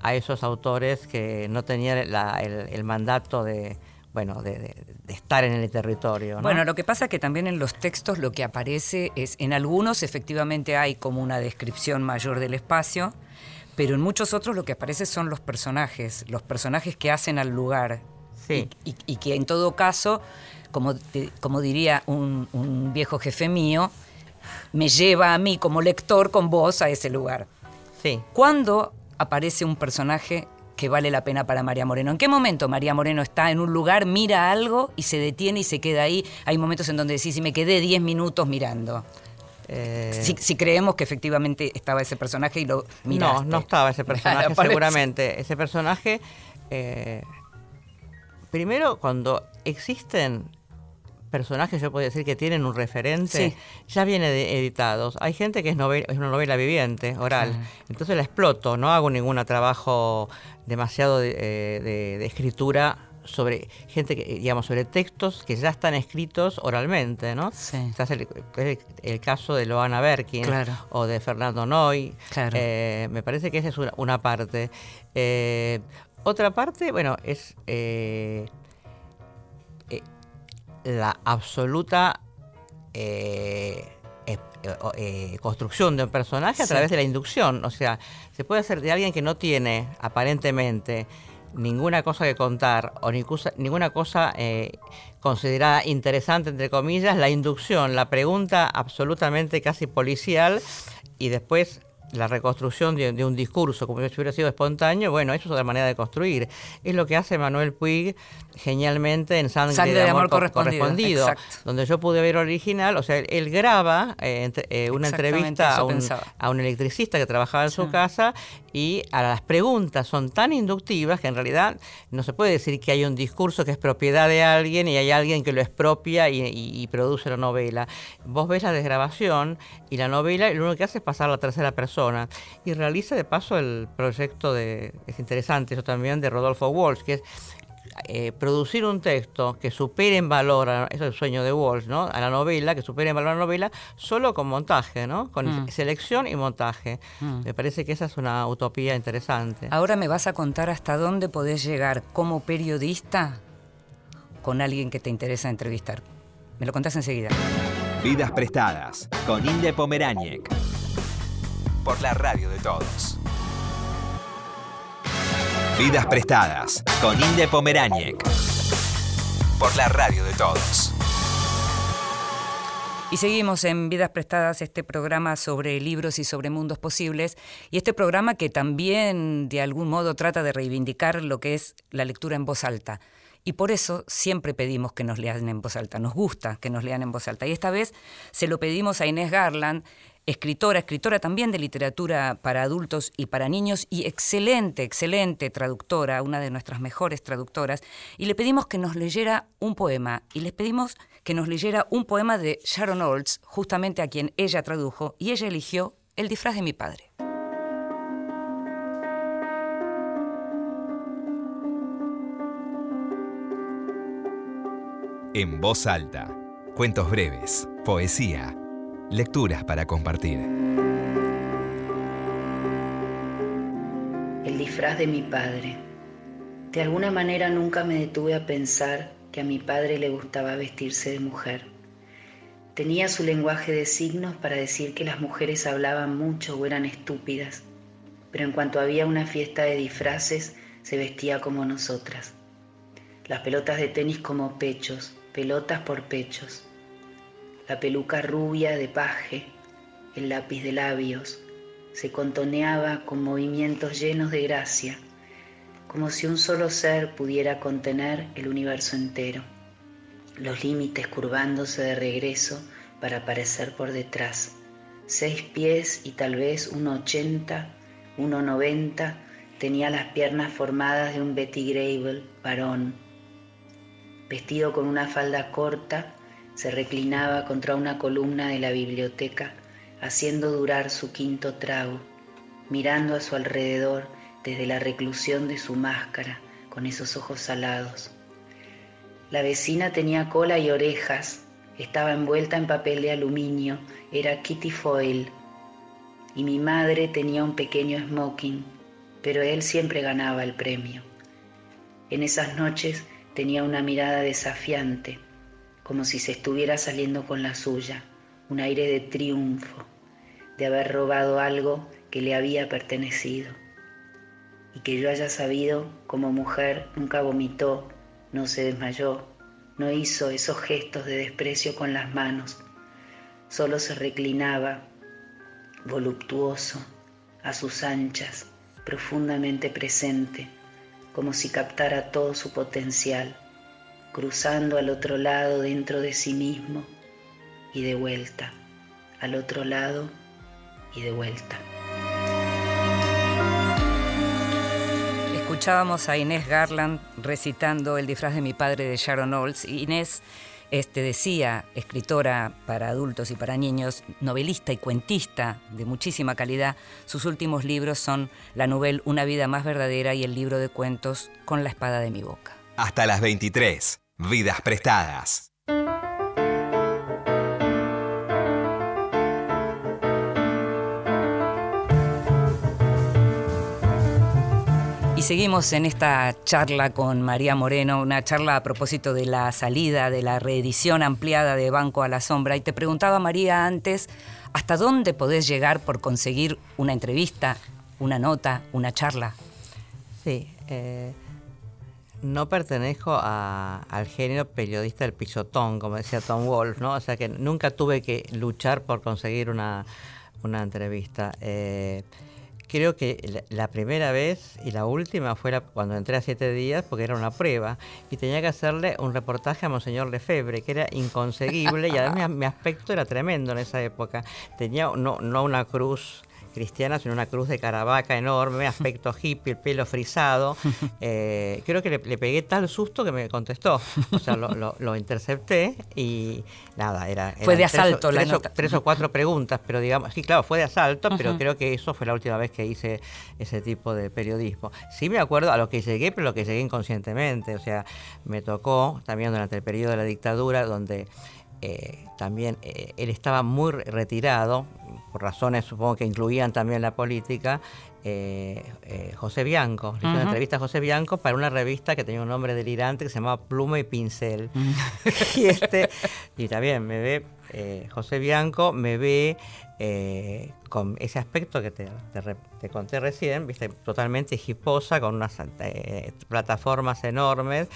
a esos autores que no tenían la- el, el mandato de, bueno, de, de- de estar en el territorio. ¿no? Bueno, lo que pasa es que también en los textos lo que aparece es, en algunos efectivamente hay como una descripción mayor del espacio, pero en muchos otros lo que aparece son los personajes, los personajes que hacen al lugar. Sí. Y, y- y que en todo caso, como, como diría un, un viejo jefe mío, me lleva a mí como lector con vos a ese lugar. sí. ¿Cuándo aparece un personaje que vale la pena para María Moreno? ¿En qué momento María Moreno está en un lugar, mira algo y se detiene y se queda ahí? Hay momentos en donde decís, si me quedé 10 minutos mirando. Eh, Si, si creemos que efectivamente estaba ese personaje y lo miraste. No, no estaba ese personaje, seguramente. Ese personaje, eh, primero, cuando existen personajes, yo puedo decir que tienen un referente, Sí. ya viene de- editados. Hay gente que es, novel- es una novela viviente, oral. Entonces la exploto, no hago ningún trabajo demasiado de, eh, de- de escritura sobre gente que, digamos, sobre textos que ya están escritos oralmente, ¿no? Sí. El, el- el caso de Loana Berkin Claro. o de Fernando Noy. Claro. Eh, me parece que esa es una, una parte. Eh, otra parte, bueno, es eh, la absoluta eh, eh, eh, construcción de un personaje a Sí. través de la inducción. O sea, se puede hacer de alguien que no tiene aparentemente ninguna cosa que contar o ninguna cosa eh, considerada interesante, entre comillas, la inducción, la pregunta absolutamente casi policial y después la reconstrucción de, de un discurso como si hubiera sido espontáneo, bueno, eso es otra manera de construir. Es lo que hace Manuel Puig genialmente en Sangre, Sangre de amor Co- correspondido, exacto. donde yo pude ver original, o sea, él, graba eh, entre- eh, una entrevista un, a un electricista que trabajaba en su casa y a las preguntas son tan inductivas que en realidad no se puede decir que hay un discurso que es propiedad de alguien y hay alguien que lo expropia y, y- y produce la novela. Vos ves la desgrabación y la novela y lo único que hace es pasar a la tercera persona y realiza de paso el proyecto de, es interesante eso también, de Rodolfo Walsh, que es eh, producir un texto que supere en valor, a- eso es el sueño de Walsh, ¿no? A la novela, que supere en valor a la novela, solo con montaje, ¿no? Con Mm. selección y montaje. Mm. Me parece que esa es una utopía interesante. Ahora me vas a contar hasta dónde podés llegar como periodista con alguien que te interesa entrevistar. Me lo contás enseguida. Vidas prestadas con Inde Pomeráñez. Por la radio de todos. Vidas prestadas con Inde Pomeráñez. Por la radio de todos. Y seguimos en Vidas Prestadas, este programa sobre libros y sobre mundos posibles, y este programa que también de algún modo trata de reivindicar lo que es la lectura en voz alta. Y por eso siempre pedimos que nos lean en voz alta, nos gusta que nos lean en voz alta. Y esta vez se lo pedimos a Inés Garland, escritora, escritora también de literatura para adultos y para niños, y excelente, excelente traductora, una de nuestras mejores traductoras, y le pedimos que nos leyera un poema, y les pedimos que nos leyera un poema de Sharon Olds, justamente a quien ella tradujo, y ella eligió El disfraz de mi padre. En voz alta. Cuentos breves, poesía, lecturas para compartir. El disfraz de mi padre. De alguna manera nunca me detuve a pensar que a mi padre le gustaba vestirse de mujer. Tenía su lenguaje de signos para decir que las mujeres hablaban mucho o eran estúpidas, pero en cuanto había una fiesta de disfraces, se vestía como nosotras. Las pelotas de tenis como pechos, pelotas por pechos. La peluca rubia de paje, el lápiz de labios, se contoneaba con movimientos llenos de gracia, como si un solo ser pudiera contener el universo entero, los límites curvándose de regreso para aparecer por detrás, seis pies y tal vez uno ochenta, uno noventa, tenía las piernas formadas de un Betty Grable varón. Vestido con una falda corta, se reclinaba contra una columna de la biblioteca, haciendo durar su quinto trago, mirando a su alrededor desde la reclusión de su máscara con esos ojos salados. La vecina tenía cola y orejas, estaba envuelta en papel de aluminio, era Kitty Foyle. Y mi madre tenía un pequeño smoking, pero él siempre ganaba el premio. En esas noches tenía una mirada desafiante, como si se estuviera saliendo con la suya, un aire de triunfo, de haber robado algo que le había pertenecido. Y que yo haya sabido, como mujer, nunca vomitó, no se desmayó, no hizo esos gestos de desprecio con las manos, solo se reclinaba, voluptuoso, a sus anchas, profundamente presente, como si captara todo su potencial, cruzando al otro lado dentro de sí mismo y de vuelta, al otro lado y de vuelta. Escuchábamos a Inés Garland recitando El disfraz de mi padre de Sharon Olds. Inés este, decía, escritora para adultos y para niños, novelista y cuentista de muchísima calidad, sus últimos libros son la novela Una vida más verdadera y el libro de cuentos Con la espada de mi boca. Hasta las 23. Vidas prestadas. Y seguimos en esta charla con María Moreno, una charla a propósito de la salida, de la reedición ampliada de Banco a la Sombra. Y te preguntaba, María, antes, ¿hasta dónde podés llegar por conseguir una entrevista, una nota, una charla? Sí, eh, no pertenezco al género periodista del pisotón, como decía Tom Wolf, ¿no? O sea que nunca tuve que luchar por conseguir una, una entrevista. Eh, creo que la, primera vez y la última fue cuando entré a siete días, porque era una prueba, y tenía que hacerle un reportaje a Monseñor Lefebvre, que era inconseguible, y además mi aspecto era tremendo en esa época. Tenía no, no una cruz cristiana, sino una cruz de caravaca enorme, aspecto hippie, el pelo frisado. Eh, creo que le, le pegué tal susto que me contestó. O sea, lo, lo- lo intercepté y nada, era... Fue de eran tres o- asalto la tres o- nota. tres o cuatro preguntas, pero digamos, sí, claro, fue de asalto, pero creo que eso fue la última vez que hice ese tipo de periodismo. Sí me acuerdo a lo que llegué, pero lo que llegué inconscientemente. O sea, me tocó también durante el periodo de la dictadura, donde eh, también eh, él estaba muy re- retirado, por razones supongo que incluían también la política, eh, José Bianco. Le hice una entrevista a José Bianco para una revista que tenía un nombre delirante que se llamaba Pluma y Pincel. y, este, y también me ve, José Bianco me ve eh, con ese aspecto que te, te re- te conté recién, viste, totalmente hiposa, con unas eh, plataformas enormes.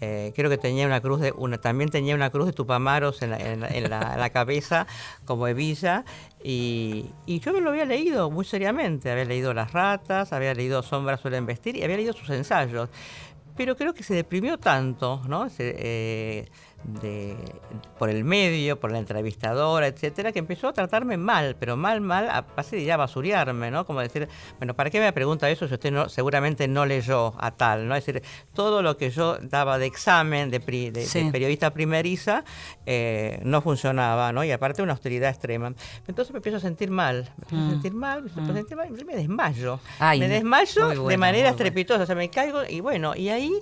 Eh, creo que tenía una cruz de, una, también tenía una cruz de tupamaros en la, en la- cabeza, como hebilla. Y, y yo me lo había leído muy seriamente. Había leído Las ratas, había leído Sombras suelen vestir y había leído sus ensayos pero creo que se deprimió tanto, ¿no? Eh, de- por el medio, por la entrevistadora, etcétera, que empezó a tratarme mal, pero mal, mal, a base de ya basurearme, ¿no? Como decir, bueno, ¿para qué me pregunta eso si usted no, seguramente no leyó a tal, ¿no? Es decir, todo lo que yo daba de examen de, pri- de- periodista primeriza eh, no funcionaba, ¿no? Y aparte una austeridad extrema. Entonces me empiezo a sentir mal, me empiezo a sentir mal, me empiezo a sentir mal, y me desmayo. Ay, me desmayo de manera bueno. estrepitosa, o sea, me caigo y bueno, y ahí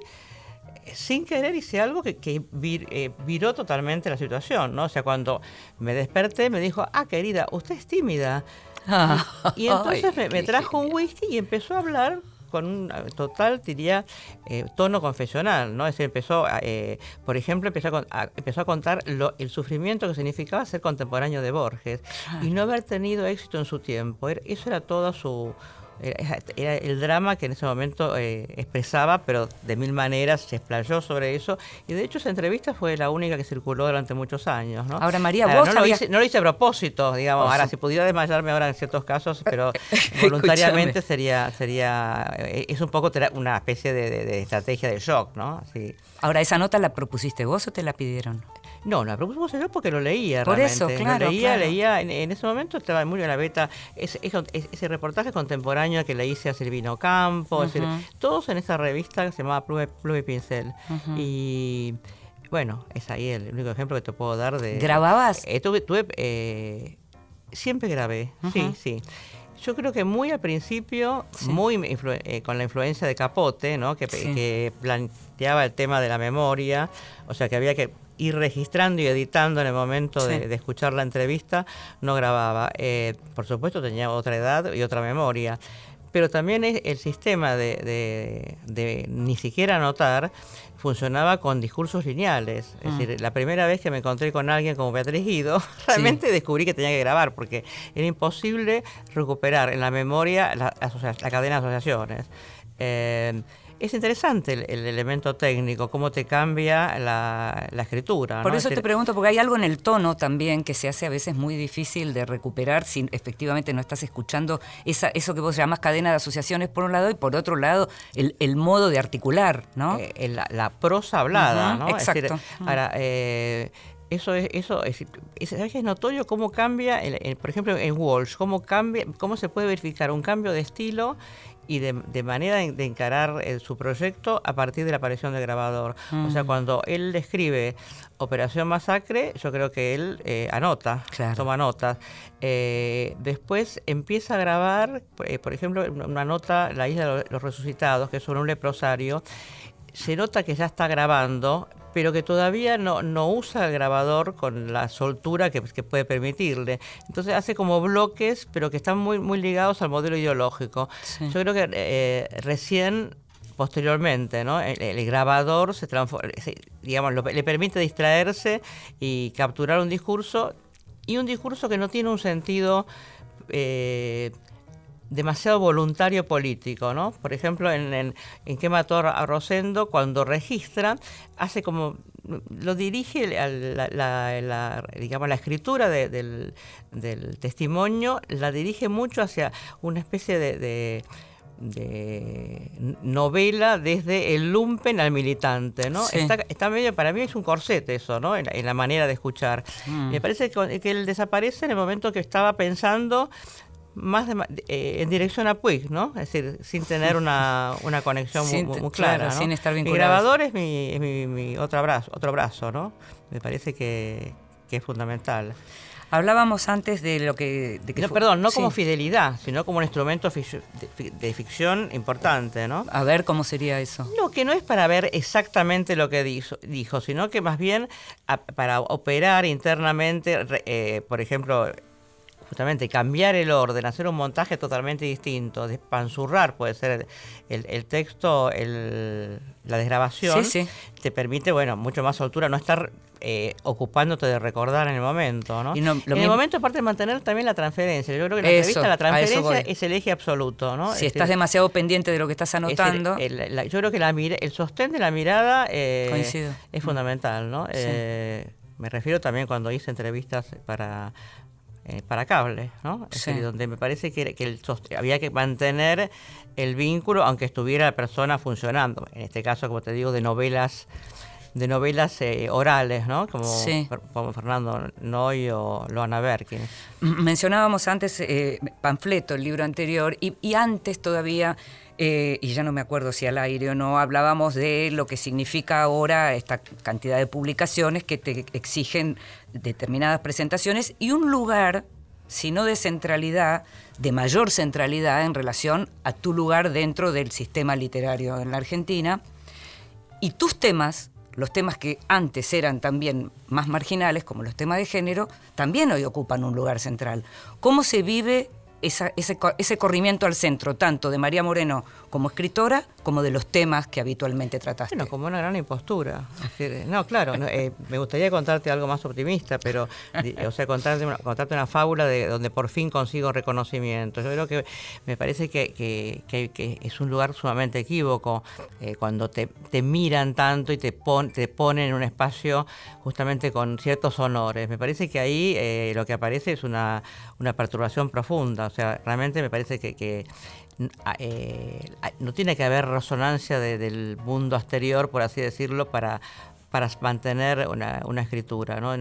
sin querer hice algo que, que vir- eh, viró totalmente la situación, ¿no? O sea, cuando me desperté me dijo, ah, querida, usted es tímida. Y entonces Ay, me, trajo un whisky y empezó a hablar con un eh, total, diría, eh, tono confesional, ¿no? Es decir, empezó, a, eh, por ejemplo, empezó a, con- a- empezó a contar lo- el sufrimiento que significaba ser contemporáneo de Borges y no haber tenido éxito en su tiempo. Era- Eso era toda su, Era, era el drama que en ese momento eh, expresaba, pero de mil maneras se explayó sobre eso. Y de hecho esa entrevista fue la única que circuló durante muchos años. ¿no? Ahora, María, Ahora, vos no, lo hice, no lo hice a propósito, digamos. Ahora, si pudiera desmayarme ahora en ciertos casos, pero voluntariamente sería, sería eh, es un poco una especie de, de- de estrategia de shock, ¿no? Así. Ahora, ¿esa nota la propusiste vos o te la pidieron? No, la propusimos yo porque lo leía Por realmente. eso, Lo claro, leía, claro. leía. En, en ese momento estaba muy en la beta. Ese, reportaje contemporáneo que le hice a Silvino Campo. es decir, todos en esa revista que se llamaba Pluma, y Pincel. Y bueno, es ahí el único ejemplo que te puedo dar de. ¿Grababas? Eh, tuve, tuve, eh, siempre grabé, sí, sí. Yo creo que muy al principio, muy eh, con la influencia de Capote, ¿no? que, Sí. que planteaba el tema de la memoria, o sea que había que ir registrando y editando en el momento Sí. de, de escuchar la entrevista, no grababa. Eh, por supuesto tenía otra edad y otra memoria, pero también el sistema de, de- de ni siquiera anotar funcionaba con discursos lineales. Es Mm. decir, la primera vez que me encontré con alguien como Beatriz Guido, realmente descubrí que tenía que grabar porque era imposible recuperar en la memoria la, la cadena de asociaciones. Eh, es interesante el, el elemento técnico, cómo te cambia la, la escritura. Por ¿no? eso Es te pregunto, porque hay algo en el tono también que se hace a veces muy difícil de recuperar si efectivamente no estás escuchando esa, eso que vos llamás cadena de asociaciones por un lado y por otro lado el, el modo de articular, ¿no? eh, la, prosa hablada, ¿no? Es decir, exacto. ahora, eh, eso es, eso es, es, notorio cómo cambia, el- el- por ejemplo, en Walsh, cómo cambia, cómo se puede verificar un cambio de estilo y de, de manera de, de encarar eh, su proyecto a partir de la aparición del grabador. O sea, cuando él describe Operación Masacre, yo creo que él eh, anota, Claro. toma notas. Eh, después empieza a grabar, eh, por ejemplo, una nota, La Isla de los Resucitados, que es sobre un leprosario. Se nota que ya está grabando, pero que todavía no, no usa el grabador con la soltura que, que puede permitirle. Entonces hace como bloques, pero que están muy, muy ligados al modelo ideológico. Sí. Yo creo que eh, recién posteriormente, ¿no? El, el grabador se transforma, se- digamos, lo- le permite distraerse y capturar un discurso y un discurso que no tiene un sentido eh, demasiado voluntario político, ¿no? Por ejemplo, en, en, en qué mató a Rosendo, cuando registra, hace como lo dirige a la, la- la- digamos la escritura de- del, del testimonio, la dirige mucho hacia una especie de, de- de novela desde el lumpen al militante, ¿no? Sí. Está, está medio, para mí es un corset eso, ¿no? En, la- en la manera de escuchar. Me parece que, que él desaparece en el momento que estaba pensando más de eh, en dirección a Puig, ¿no? Es decir, sin tener una, una conexión muy- Sin muy, clara. claro, ¿no? sin estar Mi vinculados. grabador es mi, es mi, mi otro brazo, otro brazo, ¿no? Me parece que, que es fundamental. Hablábamos antes de lo que... de que No, perdón, no sí. como fidelidad, sino como un instrumento de, fi- de ficción importante, ¿no? A ver cómo sería eso. No, que no es para ver exactamente lo que dijo, dijo sino que más bien a- para operar internamente, eh, por ejemplo, justamente cambiar el orden, hacer un montaje totalmente distinto, despanzurrar puede ser el, el- el texto, el- la desgrabación, Sí, sí. te permite, bueno, mucho más soltura, no estar eh, ocupándote de recordar en el momento, ¿no? Y no- lo en el momento, aparte de mantener también la transferencia, yo creo que en la Eso, entrevista la transferencia es el eje absoluto, ¿no? Si Es estás decir, demasiado pendiente de lo que estás es el- anotando... el- la- yo creo que la el sostén de la mirada eh, es fundamental, ¿no? Eh, me refiero también cuando hice entrevistas para eh, para cable, ¿no? Es Sí. decir, donde me parece que, que el sost- había que mantener el vínculo aunque estuviera la persona funcionando. En este caso, como te digo, de novelas de novelas eh, orales, ¿no? Como, Sí. Como Fernando Noy o Loana Berkin. Mencionábamos antes eh, Panfleto, el libro anterior, y, y antes todavía, eh, y ya no me acuerdo si al aire o no, hablábamos de lo que significa ahora esta cantidad de publicaciones que te exigen determinadas presentaciones y un lugar, si no de centralidad, de mayor centralidad en relación a tu lugar dentro del sistema literario en la Argentina. Y tus temas, los temas que antes eran también más marginales, como los temas de género, también hoy ocupan un lugar central. ¿Cómo se vive esa- ese, ese corrimiento al centro, tanto de María Moreno como escritora, como de los temas que habitualmente trataste. Bueno, como una gran impostura. No, claro, eh, me gustaría contarte algo más optimista, pero, o sea, contarte una, contarte una fábula de donde por fin consigo reconocimiento. Yo creo que me parece que, que- que- que es un lugar sumamente equívoco eh, cuando te, te miran tanto y te, pon- te ponen en un espacio justamente con ciertos honores. Me parece que ahí eh, lo que aparece es una, una perturbación profunda. O sea, realmente me parece que, eh, no tiene que haber resonancia de- del mundo exterior, por así decirlo, para, para mantener una, escritura. ¿no?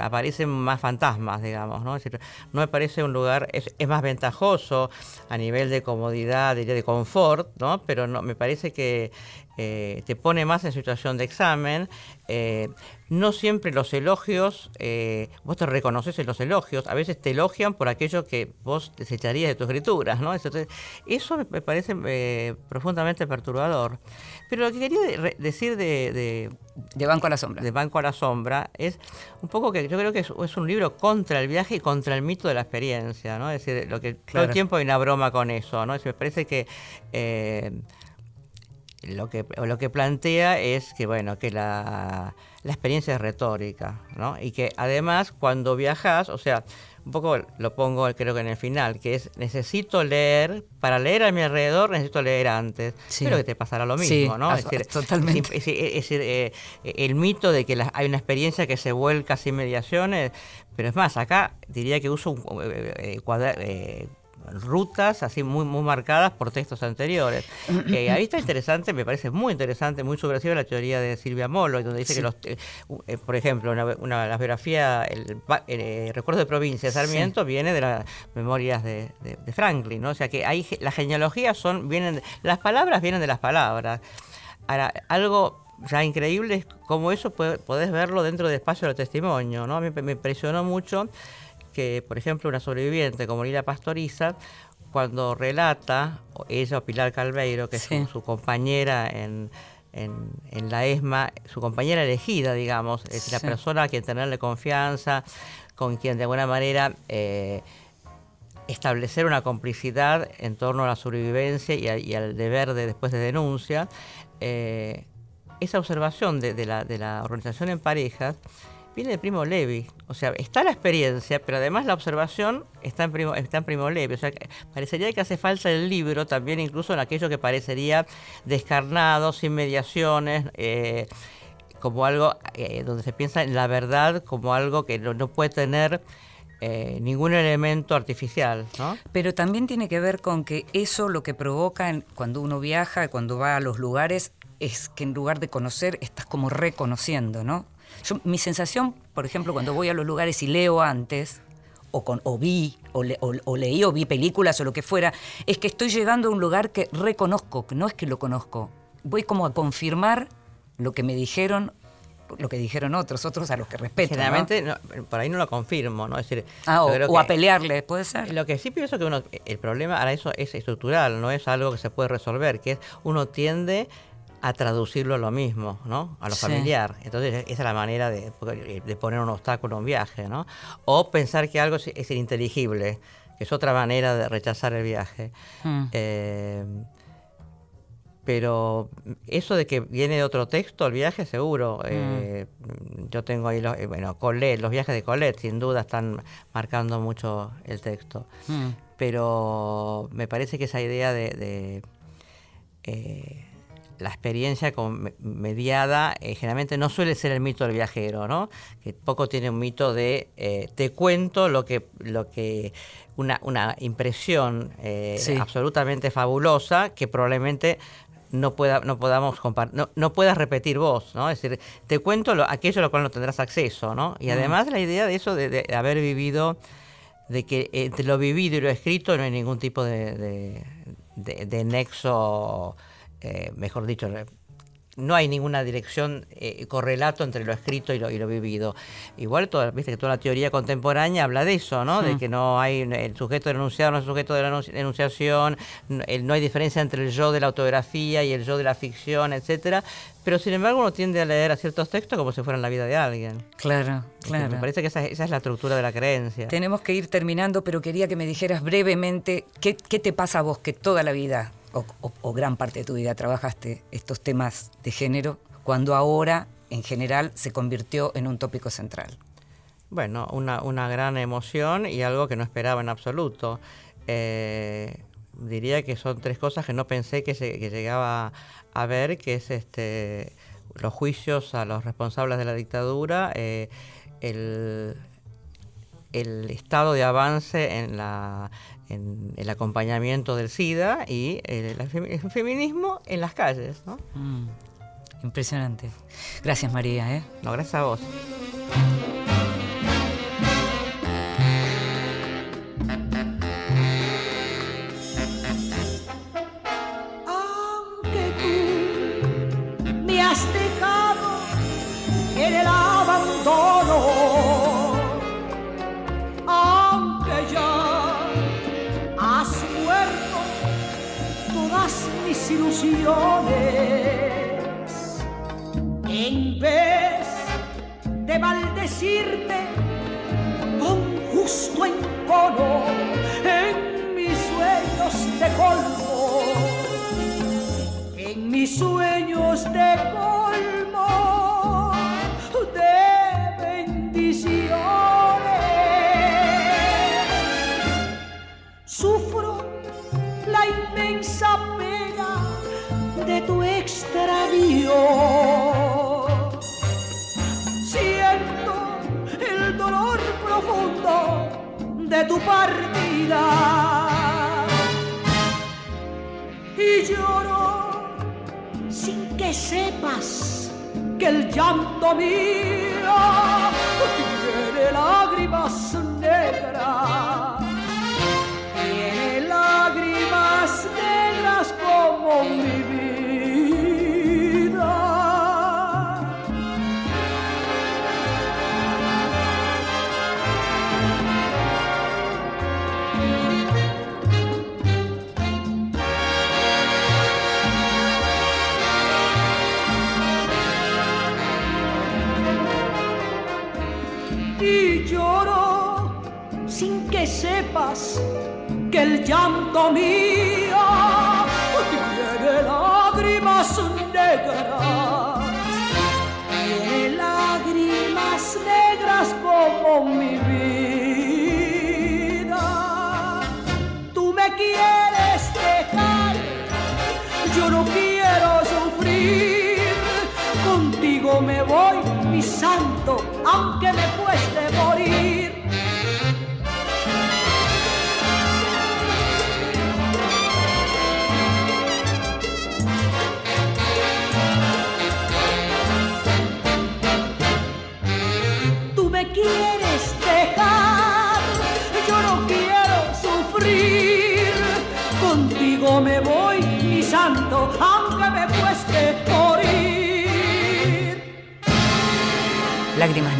Aparecen más fantasmas, digamos. ¿no? Es decir, no me parece un lugar, es, más ventajoso a nivel de comodidad, diría, de confort, ¿no? pero no, me parece que eh, te pone más en situación de examen. eh, no siempre los elogios, eh, vos te reconoces en los elogios, a veces te elogian por aquello que vos desecharías de tu escritura, ¿no? Entonces, eso me- parece eh, profundamente perturbador. Pero lo que quería de- decir de, de- De Banco a la Sombra. de Banco a la Sombra es un poco que yo creo que es, es un libro contra el viaje y contra el mito de la experiencia, ¿no? Es decir, lo que todo el tiempo hay una broma con eso, ¿no? Es me parece que eh, lo que lo que plantea es que bueno que la, la experiencia es retórica ¿no? y que además cuando viajas o sea un poco lo pongo creo que en el final que es necesito leer para leer a mi alrededor necesito leer antes Sí. pero que te pasará lo Sí, mismo no totalmente. es, decir, eh, el mito de que la- hay una experiencia que se vuelca sin mediaciones pero es más acá diría que uso un, eh, eh, cuadra- eh, rutas así muy muy marcadas por textos anteriores. Eh, ahí está interesante, me parece muy interesante, muy subversiva la teoría de Silvia Molo, donde dice Sí. que los, eh, eh, por ejemplo, una, una- la biografía, el, va- eh, Recuerdo de Provincia de Sarmiento viene de las memorias de, de- de Franklin, ¿no? O sea que ahí las genealogías son, vienen, las palabras vienen de las palabras. Ahora, algo ya increíble es cómo eso puede- podés verlo dentro del espacio del testimonio, ¿no? A mí me impresionó mucho que, por ejemplo, una sobreviviente como Lila Pastoriza, cuando relata, ella o Pilar Calveiro, que Sí. es su, su compañera en, en- en la ESMA, su compañera elegida, digamos, es la persona a quien tenerle confianza, con quien de alguna manera eh, establecer una complicidad en torno a la sobrevivencia y, a- y al deber de después de denuncia. eh, esa observación de, de la, de la organización en parejas viene de Primo Levi. O sea, está la experiencia, pero además la observación está en Primo, está en Primo Levi. O sea, que parecería que hace falta el libro también incluso en aquello que parecería descarnado, sin mediaciones, eh, como algo eh, donde se piensa en la verdad como algo que no, puede tener eh, ningún elemento artificial, ¿no? Pero también tiene que ver con que eso lo que provoca cuando uno viaja, cuando va a los lugares, es que en lugar de conocer, estás como reconociendo, ¿no? Yo, mi sensación, por ejemplo, cuando voy a los lugares y leo antes, o, con, o vi, o, le- o- o leí, o vi películas, o lo que fuera, es que estoy llegando a un lugar que reconozco, que no es que lo conozco. Voy como a confirmar lo que me dijeron, lo que dijeron otros, otros a los que respeto. Generalmente, no, por ahí no lo confirmo, ¿no? Es decir, Ah, o, o a pelearle, puede ser. Lo que sí pienso que uno, el problema ahora eso es estructural, no es algo que se puede resolver, que es uno tiende a traducirlo a lo mismo, ¿no? A lo Sí. familiar. Entonces esa es la manera de, de poner un obstáculo a un viaje, ¿no? O pensar que algo es, es ininteligible, que es otra manera de rechazar el viaje. Mm. Eh, pero eso de que viene de otro texto, el viaje seguro. Eh, yo tengo ahí, los, eh, bueno, Colette, los viajes de Colette, sin duda están marcando mucho el texto. Mm. Pero me parece que esa idea de, de, eh, la experiencia mediada eh, generalmente no suele ser el mito del viajero, ¿no? Que poco tiene un mito de eh, te cuento lo que, lo que una, una impresión eh, Sí. absolutamente fabulosa que probablemente no pueda no podamos compar- no, no puedas repetir vos, ¿no? Es decir, te cuento lo- aquello a lo cual no tendrás acceso, ¿no? Y además la idea de eso de, de haber vivido de que entre lo vivido y lo escrito no hay ningún tipo de- de nexo, eh, mejor dicho, no hay ninguna dirección, eh, correlato entre lo escrito y lo, y lo vivido. Igual, toda, viste que toda la teoría contemporánea habla de eso, ¿no? De que no hay el sujeto del enunciado, no es el sujeto de la enunci- enunciación, el- no hay diferencia entre el yo de la autografía y el yo de la ficción, etcétera. Pero sin embargo uno tiende a leer a ciertos textos como si fueran la vida de alguien. Claro, claro. Me parece que esa, esa es la estructura de la creencia. Tenemos que ir terminando, pero quería que me dijeras brevemente qué, qué te pasa a vos que toda la vida, o, gran parte de tu vida, trabajaste estos temas de género, cuando ahora, en general, se convirtió en un tópico central. Bueno, una, una gran emoción y algo que no esperaba en absoluto. Eh, diría que son tres cosas que no pensé que, se- que llegaba a ver, que es este los juicios a los responsables de la dictadura, eh, el, el estado de avance en, la, en el acompañamiento del SIDA y el, el femi- el feminismo en las calles. ¿no? Mm, impresionante. Gracias, María. ¿eh? No, gracias a vos. aunque tú me has dejado en el abandono, mis ilusiones, en vez de maldecirte con justo encono en mis sueños de colmo en mis sueños de colmo partida. Y lloro sin que sepas que el llanto mío tiene lágrimas llanto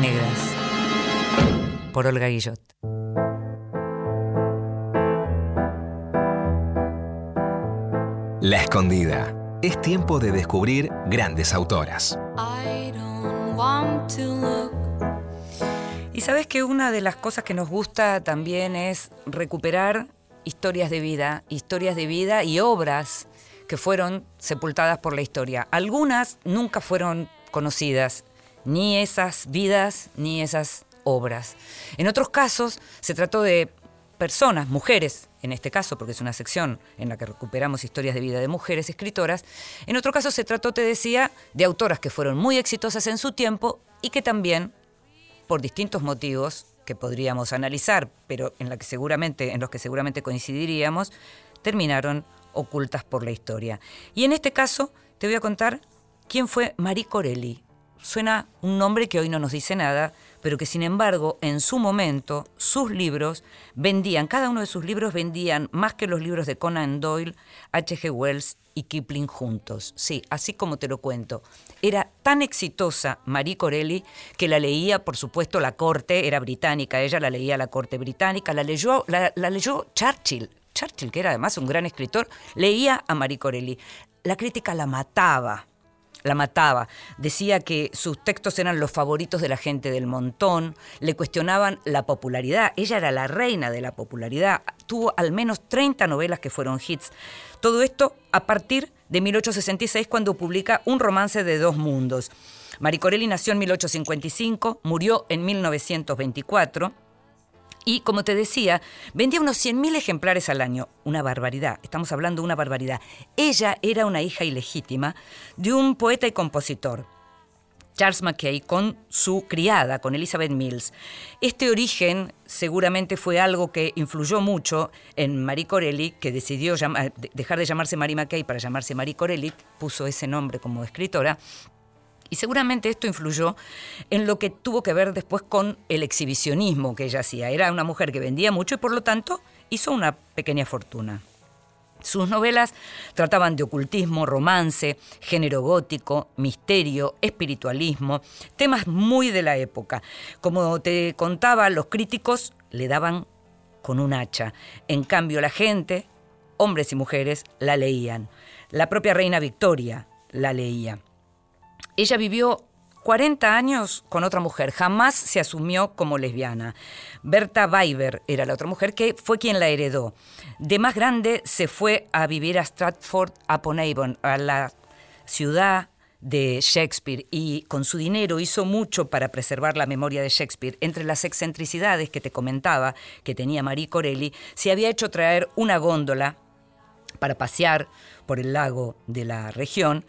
Negras, por Olga Guillot. La Escondida. Es tiempo de descubrir grandes autoras. I don't want to look Y sabes que una de las cosas que nos gusta también es recuperar historias de vida, historias de vida y obras que fueron sepultadas por la historia. Algunas nunca fueron conocidas, ni esas vidas ni esas obras. En otros casos se trató de personas, mujeres, en este caso, porque es una sección en la que recuperamos historias de vida de mujeres escritoras. En otro caso se trató, te decía, de autoras que fueron muy exitosas en su tiempo y que también por distintos motivos que podríamos analizar, pero en, en los que seguramente coincidiríamos, terminaron ocultas por la historia. Y en este caso te voy a contar quién fue Marie Corelli. Suena un nombre que hoy no nos dice nada, pero que sin embargo en su momento sus libros vendían, cada uno de sus libros vendían más que los libros de Conan Doyle, H.G. Wells y Kipling juntos. Sí, así como te lo cuento. Era tan exitosa Marie Corelli que la leía, por supuesto, la corte, era británica, ella la leía la corte británica, la leyó, la, la leyó Churchill. Churchill, que era además un gran escritor, leía a Marie Corelli. La crítica la mataba, la mataba. Decía que sus textos eran los favoritos de la gente del montón, le cuestionaban la popularidad. Ella era la reina de la popularidad. Tuvo al menos 30 novelas que fueron hits. Todo esto a partir de 1866 cuando publica Un romance de dos mundos. Marie Corelli nació en 1855, murió en 1924. Y como te decía, vendía unos 100.000 ejemplares al año. Una barbaridad, estamos hablando de una barbaridad. Ella era una hija ilegítima de un poeta y compositor. Charles Mackay con su criada, con Elizabeth Mills. Este origen seguramente fue algo que influyó mucho en Marie Corelli, que decidió dejar de llamarse Marie Mackay para llamarse Marie Corelli, puso ese nombre como escritora. Y seguramente esto influyó en lo que tuvo que ver después con el exhibicionismo que ella hacía. Era una mujer que vendía mucho y por lo tanto hizo una pequeña fortuna. Sus novelas trataban de ocultismo, romance, género gótico, misterio, espiritualismo, temas muy de la época. Como te contaba, los críticos le daban con un hacha. En cambio, la gente, hombres y mujeres, la leían. La propia reina Victoria la leía. Ella vivió 40 años con otra mujer, jamás se asumió como lesbiana. Berta Weiber era la otra mujer que fue quien la heredó. De más grande se fue a vivir a Stratford upon Avon, a la ciudad de Shakespeare y con su dinero hizo mucho para preservar la memoria de Shakespeare. Entre las excentricidades que te comentaba que tenía Marie Corelli, se había hecho traer una góndola para pasear por el lago de la región,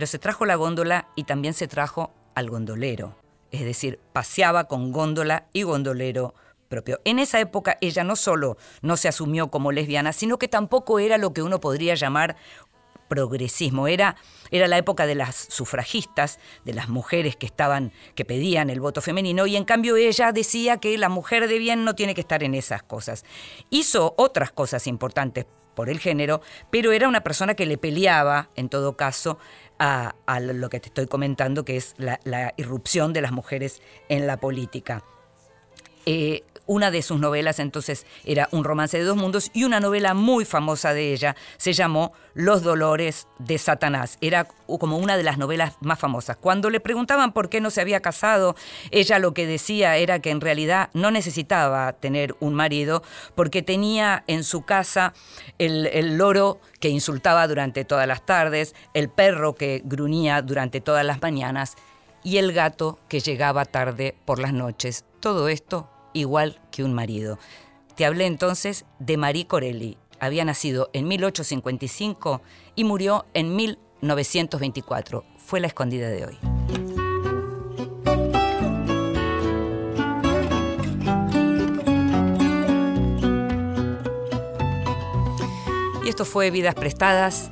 pero se trajo la góndola y también se trajo al gondolero. Es decir, paseaba con góndola y gondolero propio. En esa época ella no solo no se asumió como lesbiana, sino que tampoco era lo que uno podría llamar progresismo. Era, era la época de las sufragistas, de las mujeres que estaban, que pedían el voto femenino, y en cambio ella decía que la mujer de bien no tiene que estar en esas cosas. Hizo otras cosas importantes por el género, pero era una persona que le peleaba, en todo caso, a, a lo que te estoy comentando, que es la, la irrupción de las mujeres en la política. Eh, una de sus novelas entonces era Un romance de dos mundos y una novela muy famosa de ella se llamó Los dolores de Satanás. Era como una de las novelas más famosas. Cuando le preguntaban por qué no se había casado, ella lo que decía era que en realidad no necesitaba tener un marido porque tenía en su casa el, el loro que insultaba durante todas las tardes, el perro que gruñía durante todas las mañanas y el gato que llegaba tarde por las noches. Todo esto igual que un marido. Te hablé entonces de Marie Corelli. Había nacido en 1855 y murió en 1924. Fue la escondida de hoy. Y esto fue Vidas Prestadas.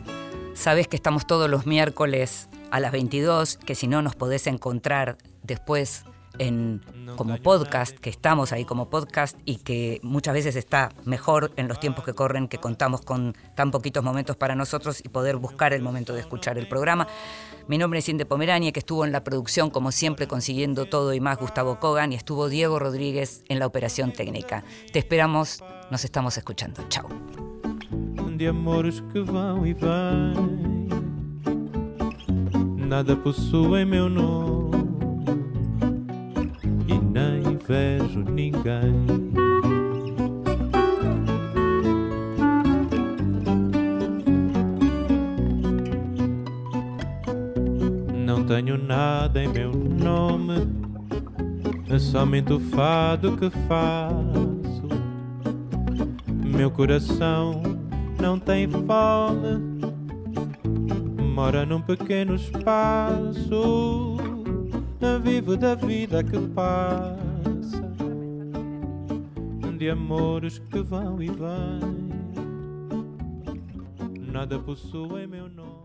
Sabes que estamos todos los miércoles a las 22, que si no nos podés encontrar después en, como podcast, que estamos ahí como podcast y que muchas veces está mejor en los tiempos que corren, que contamos con tan poquitos momentos para nosotros y poder buscar el momento de escuchar el programa. Mi nombre es Inde Pomerania, que estuvo en la producción, como siempre, consiguiendo todo y más Gustavo Kogan, y estuvo Diego Rodríguez en la operación técnica. Te esperamos, nos estamos escuchando. Chao. Nada possuem meu nome e nem vejo ninguém. Não tenho nada em meu nome, é somente o fado que faço. Meu coração não tem fome, mora num pequeno espaço. Vivo da vida que passa, de amores que vão e vêm. Nada possui meu nome.